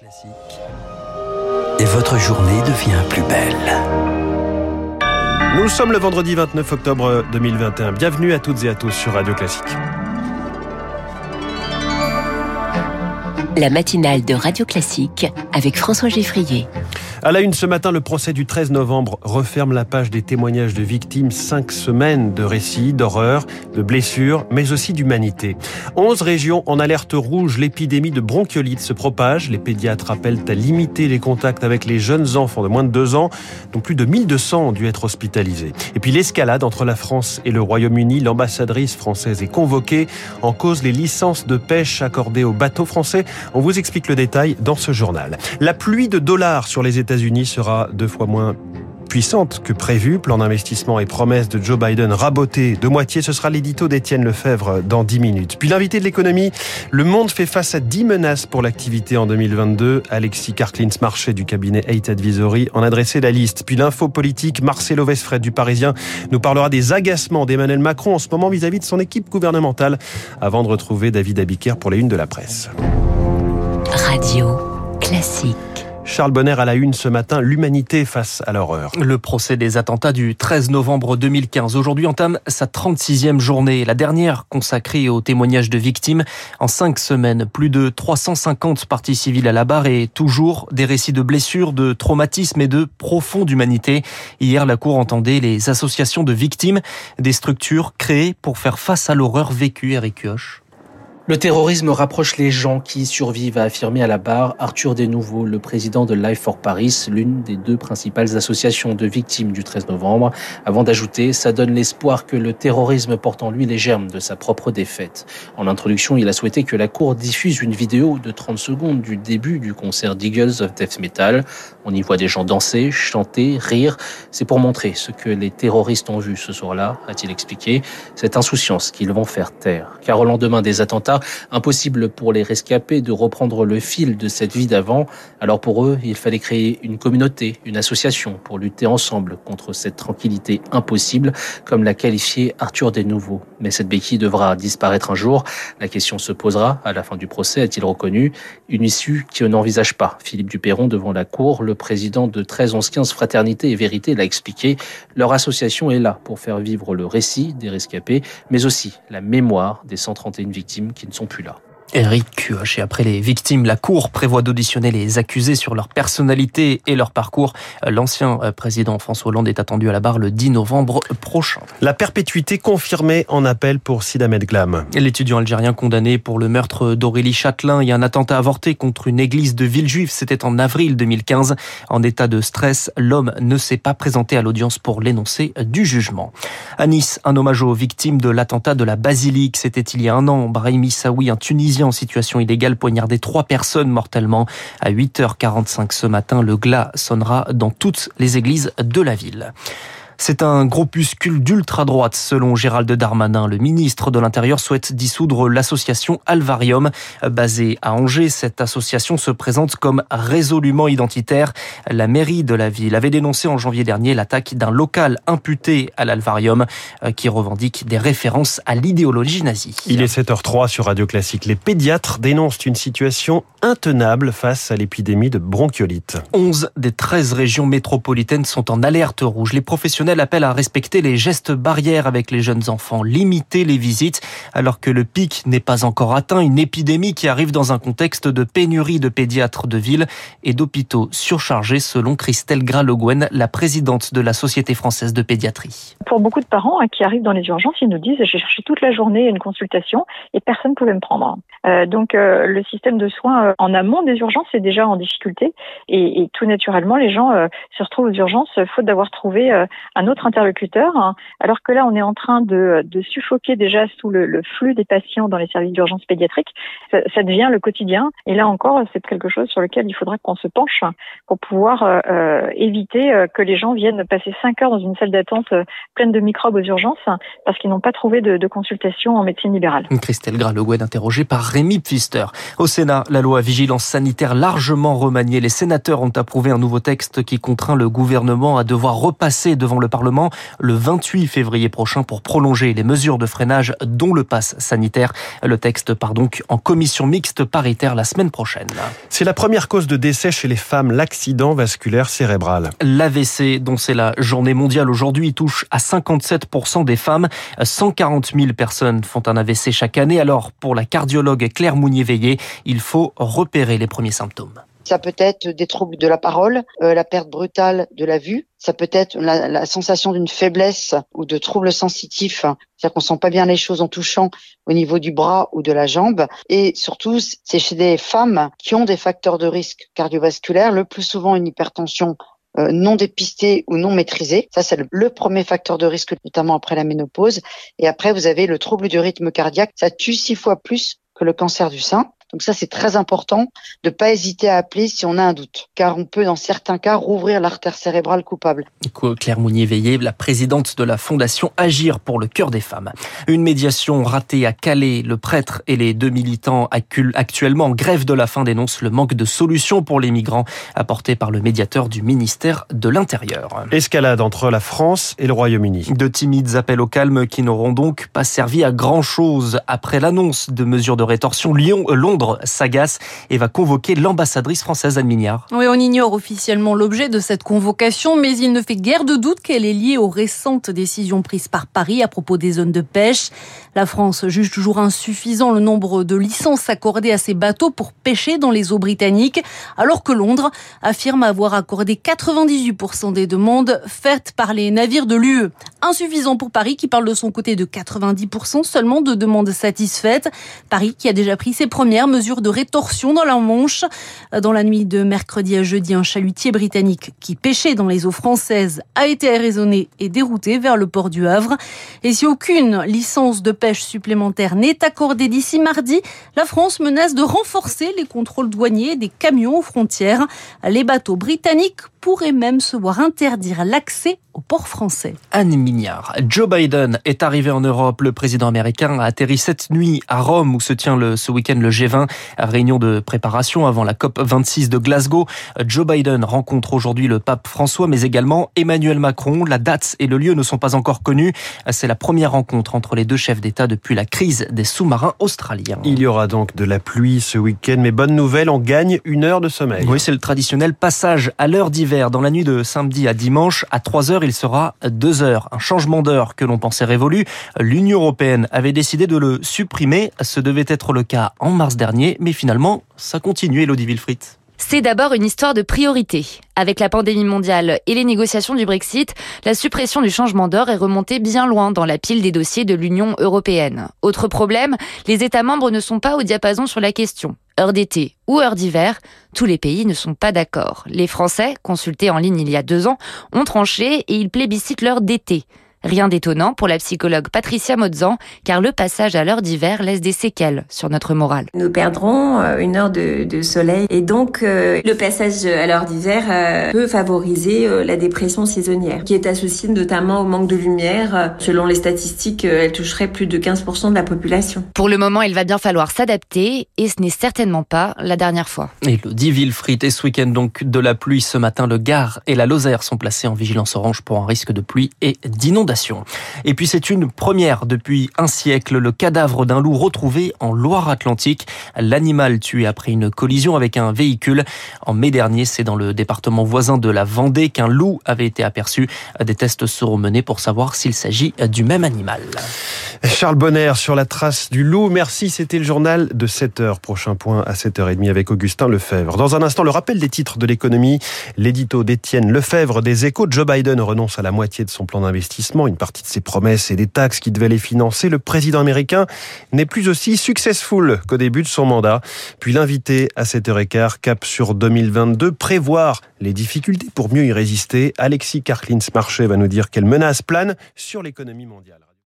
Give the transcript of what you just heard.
Classique. Et votre journée devient plus belle. Nous sommes le vendredi 29 octobre 2021. Bienvenue à toutes et à tous sur Radio Classique. La matinale de Radio Classique avec François Geffrier. À la une ce matin, le procès du 13 novembre referme la page des témoignages de victimes. Cinq semaines de récits, d'horreurs, de blessures, mais aussi d'humanité. Onze régions en alerte rouge. L'épidémie de bronchiolite se propage. Les pédiatres appellent à limiter les contacts avec les jeunes enfants de moins de deux ans, dont plus de 1200 ont dû être hospitalisés. Et puis l'escalade entre la France et le Royaume-Uni. L'ambassadrice française est convoquée. En cause les licences de pêche accordées aux bateaux français. On vous explique le détail dans ce journal. La pluie de dollars sur les États-Unis sera deux fois moins puissante que prévu. Plan d'investissement et promesses de Joe Biden rabotés de moitié. Ce sera l'édito d'Étienne Lefebvre dans 10 minutes. Puis l'invité de l'économie. Le monde fait face à 10 menaces pour l'activité en 2022. Alexis Karklins Marché du cabinet Eight Advisory en a dressé la liste. Puis l'info politique. Marcelo Vesfred du Parisien nous parlera des agacements d'Emmanuel Macron en ce moment vis-à-vis -vis de son équipe gouvernementale avant de retrouver David Abiker pour les unes de la presse. Radio classique. Charles Bonner à la une ce matin, l'humanité face à l'horreur. Le procès des attentats du 13 novembre 2015 aujourd'hui entame sa 36e journée, la dernière consacrée aux témoignages de victimes. En cinq semaines, plus de 350 parties civiles à la barre et toujours des récits de blessures, de traumatismes et de profonde humanité. Hier, la Cour entendait les associations de victimes, des structures créées pour faire face à l'horreur vécue, Eric Kioch. Le terrorisme rapproche les gens qui survivent, a affirmé à la barre Arthur Desnouveaux, le président de Life for Paris, l'une des deux principales associations de victimes du 13 novembre, avant d'ajouter Ça donne l'espoir que le terrorisme porte en lui les germes de sa propre défaite. En introduction, il a souhaité que la Cour diffuse une vidéo de 30 secondes du début du concert d'Eagles of Death Metal. On y voit des gens danser, chanter, rire. C'est pour montrer ce que les terroristes ont vu ce soir-là, a-t-il expliqué, cette insouciance qu'ils vont faire taire. Car au lendemain des attentats, impossible pour les rescapés de reprendre le fil de cette vie d'avant. Alors pour eux, il fallait créer une communauté, une association pour lutter ensemble contre cette tranquillité impossible, comme l'a qualifié Arthur Desnouveaux. Mais cette béquille devra disparaître un jour. La question se posera à la fin du procès, a-t-il reconnu, une issue qui n'envisage pas. Philippe Duperron devant la cour, le président de 13 11 15 Fraternité et Vérité l'a expliqué. Leur association est là pour faire vivre le récit des rescapés, mais aussi la mémoire des 131 victimes qui ne sont plus là. Eric Kioch. Et après les victimes, la Cour prévoit d'auditionner les accusés sur leur personnalité et leur parcours. L'ancien président François Hollande est attendu à la barre le 10 novembre prochain. La perpétuité confirmée en appel pour Sid Ahmed Glam. L'étudiant algérien condamné pour le meurtre d'Aurélie Châtelain et un attentat avorté contre une église de Villejuif, c'était en avril 2015. En état de stress, l'homme ne s'est pas présenté à l'audience pour l'énoncé du jugement. À Nice, un hommage aux victimes de l'attentat de la Basilique. C'était il y a un an. Brahimi Saoui, un Tunisien en situation illégale poignardé trois personnes mortellement. À 8h45 ce matin, le glas sonnera dans toutes les églises de la ville. C'est un groupuscule d'ultra-droite, selon Gérald Darmanin. Le ministre de l'Intérieur souhaite dissoudre l'association Alvarium. Basée à Angers, cette association se présente comme résolument identitaire. La mairie de la ville avait dénoncé en janvier dernier l'attaque d'un local imputé à l'Alvarium qui revendique des références à l'idéologie nazie. Il est 7h03 sur Radio Classique. Les pédiatres dénoncent une situation intenable face à l'épidémie de bronchiolite. 11 des 13 régions métropolitaines sont en alerte rouge. Les professionnels appelle à respecter les gestes barrières avec les jeunes enfants, limiter les visites alors que le pic n'est pas encore atteint, une épidémie qui arrive dans un contexte de pénurie de pédiatres de ville et d'hôpitaux surchargés selon Christelle Graloguen, la présidente de la Société française de pédiatrie. Pour beaucoup de parents hein, qui arrivent dans les urgences, ils nous disent j'ai cherché toute la journée une consultation et personne ne pouvait me prendre. Euh, donc euh, le système de soins euh, en amont des urgences est déjà en difficulté et, et tout naturellement les gens euh, se retrouvent aux urgences faute d'avoir trouvé euh, un autre interlocuteur, hein, alors que là, on est en train de, de suffoquer déjà sous le, le, flux des patients dans les services d'urgence pédiatrique. Ça, ça, devient le quotidien. Et là encore, c'est quelque chose sur lequel il faudra qu'on se penche pour pouvoir euh, éviter que les gens viennent passer cinq heures dans une salle d'attente pleine de microbes aux urgences parce qu'ils n'ont pas trouvé de, de, consultation en médecine libérale. Christelle interrogée par Rémi Pfister. Au Sénat, la loi vigilance sanitaire largement remaniée. Les sénateurs ont approuvé un nouveau texte qui contraint le gouvernement à devoir repasser devant le Parlement le 28 février prochain pour prolonger les mesures de freinage dont le pass sanitaire. Le texte part donc en commission mixte paritaire la semaine prochaine. C'est la première cause de décès chez les femmes, l'accident vasculaire cérébral. L'AVC, dont c'est la journée mondiale aujourd'hui, touche à 57% des femmes. 140 000 personnes font un AVC chaque année. Alors, pour la cardiologue Claire Mounier-Veillé, il faut repérer les premiers symptômes. Ça peut être des troubles de la parole, euh, la perte brutale de la vue. Ça peut être la, la sensation d'une faiblesse ou de troubles sensitifs, c'est-à-dire qu'on sent pas bien les choses en touchant au niveau du bras ou de la jambe. Et surtout, c'est chez des femmes qui ont des facteurs de risque cardiovasculaire, le plus souvent une hypertension euh, non dépistée ou non maîtrisée. Ça, c'est le, le, premier facteur de risque, notamment après la ménopause. Et après, vous avez le trouble du rythme cardiaque. Ça tue six fois plus que le cancer du sein. Donc ça, c'est très important de pas hésiter à appeler si on a un doute, car on peut dans certains cas rouvrir l'artère cérébrale coupable. Claire Mounier-Veillé, la présidente de la fondation Agir pour le cœur des femmes. Une médiation ratée à Calais. Le prêtre et les deux militants actuellement en grève de la faim dénoncent le manque de solutions pour les migrants apportés par le médiateur du ministère de l'Intérieur. Escalade entre la France et le Royaume-Uni. De timides appels au calme qui n'auront donc pas servi à grand-chose après l'annonce de mesures de rétorsion. Lyon, Londres s'agace et va convoquer l'ambassadrice française Anne Mignard. Oui, on ignore officiellement l'objet de cette convocation, mais il ne fait guère de doute qu'elle est liée aux récentes décisions prises par Paris à propos des zones de pêche. La France juge toujours insuffisant le nombre de licences accordées à ces bateaux pour pêcher dans les eaux britanniques, alors que Londres affirme avoir accordé 98% des demandes faites par les navires de l'UE. Insuffisant pour Paris qui parle de son côté de 90% seulement de demandes satisfaites. Paris qui a déjà pris ses premières mesures de rétorsion dans la Manche. Dans la nuit de mercredi à jeudi, un chalutier britannique qui pêchait dans les eaux françaises a été arraisonné et dérouté vers le port du Havre. Et si aucune licence de pêche supplémentaire n'est accordée d'ici mardi, la France menace de renforcer les contrôles douaniers des camions aux frontières. Les bateaux britanniques pourraient même se voir interdire l'accès au port français. Anne Mignard. Joe Biden est arrivé en Europe. Le président américain a atterri cette nuit à Rome où se tient le, ce week-end le G20, réunion de préparation avant la COP 26 de Glasgow. Joe Biden rencontre aujourd'hui le pape François mais également Emmanuel Macron. La date et le lieu ne sont pas encore connus. C'est la première rencontre entre les deux chefs d'État depuis la crise des sous-marins australiens. Il y aura donc de la pluie ce week-end, mais bonne nouvelle, on gagne une heure de sommeil. Oui, c'est le traditionnel passage à l'heure d'hiver. Dans la nuit de samedi à dimanche, à 3 heures, il sera 2 heures. Un changement d'heure que l'on pensait révolu. L'Union européenne avait décidé de le supprimer. Ce devait être le cas en mars dernier, mais finalement, ça continue, Elodie Wilfried. C'est d'abord une histoire de priorité. Avec la pandémie mondiale et les négociations du Brexit, la suppression du changement d'heure est remontée bien loin dans la pile des dossiers de l'Union européenne. Autre problème, les États membres ne sont pas au diapason sur la question. Heure d'été ou heure d'hiver, tous les pays ne sont pas d'accord. Les Français, consultés en ligne il y a deux ans, ont tranché et ils plébiscitent l'heure d'été. Rien d'étonnant pour la psychologue Patricia Modzan, car le passage à l'heure d'hiver laisse des séquelles sur notre morale. Nous perdrons euh, une heure de, de soleil et donc euh, le passage à l'heure d'hiver euh, peut favoriser la dépression saisonnière, qui est associée notamment au manque de lumière. Selon les statistiques, elle toucherait plus de 15% de la population. Pour le moment, il va bien falloir s'adapter et ce n'est certainement pas la dernière fois. Et le dit Villefrit et ce week-end donc de la pluie ce matin, le Gard et la Lozère sont placés en vigilance orange pour un risque de pluie et d'inondation. Et puis c'est une première depuis un siècle, le cadavre d'un loup retrouvé en Loire-Atlantique. L'animal tué après une collision avec un véhicule. En mai dernier, c'est dans le département voisin de la Vendée qu'un loup avait été aperçu. Des tests seront menés pour savoir s'il s'agit du même animal. Charles Bonner sur la trace du loup. Merci, c'était le journal de 7h. Prochain point à 7h30 avec Augustin Lefebvre. Dans un instant, le rappel des titres de l'économie. L'édito d'Étienne Lefebvre des échos. Joe Biden renonce à la moitié de son plan d'investissement une partie de ses promesses et des taxes qui devaient les financer, le président américain n'est plus aussi successful qu'au début de son mandat. Puis l'invité à 7h15, cap sur 2022, prévoir les difficultés pour mieux y résister. Alexis Karklins-Marché va nous dire quelle menace plane sur l'économie mondiale.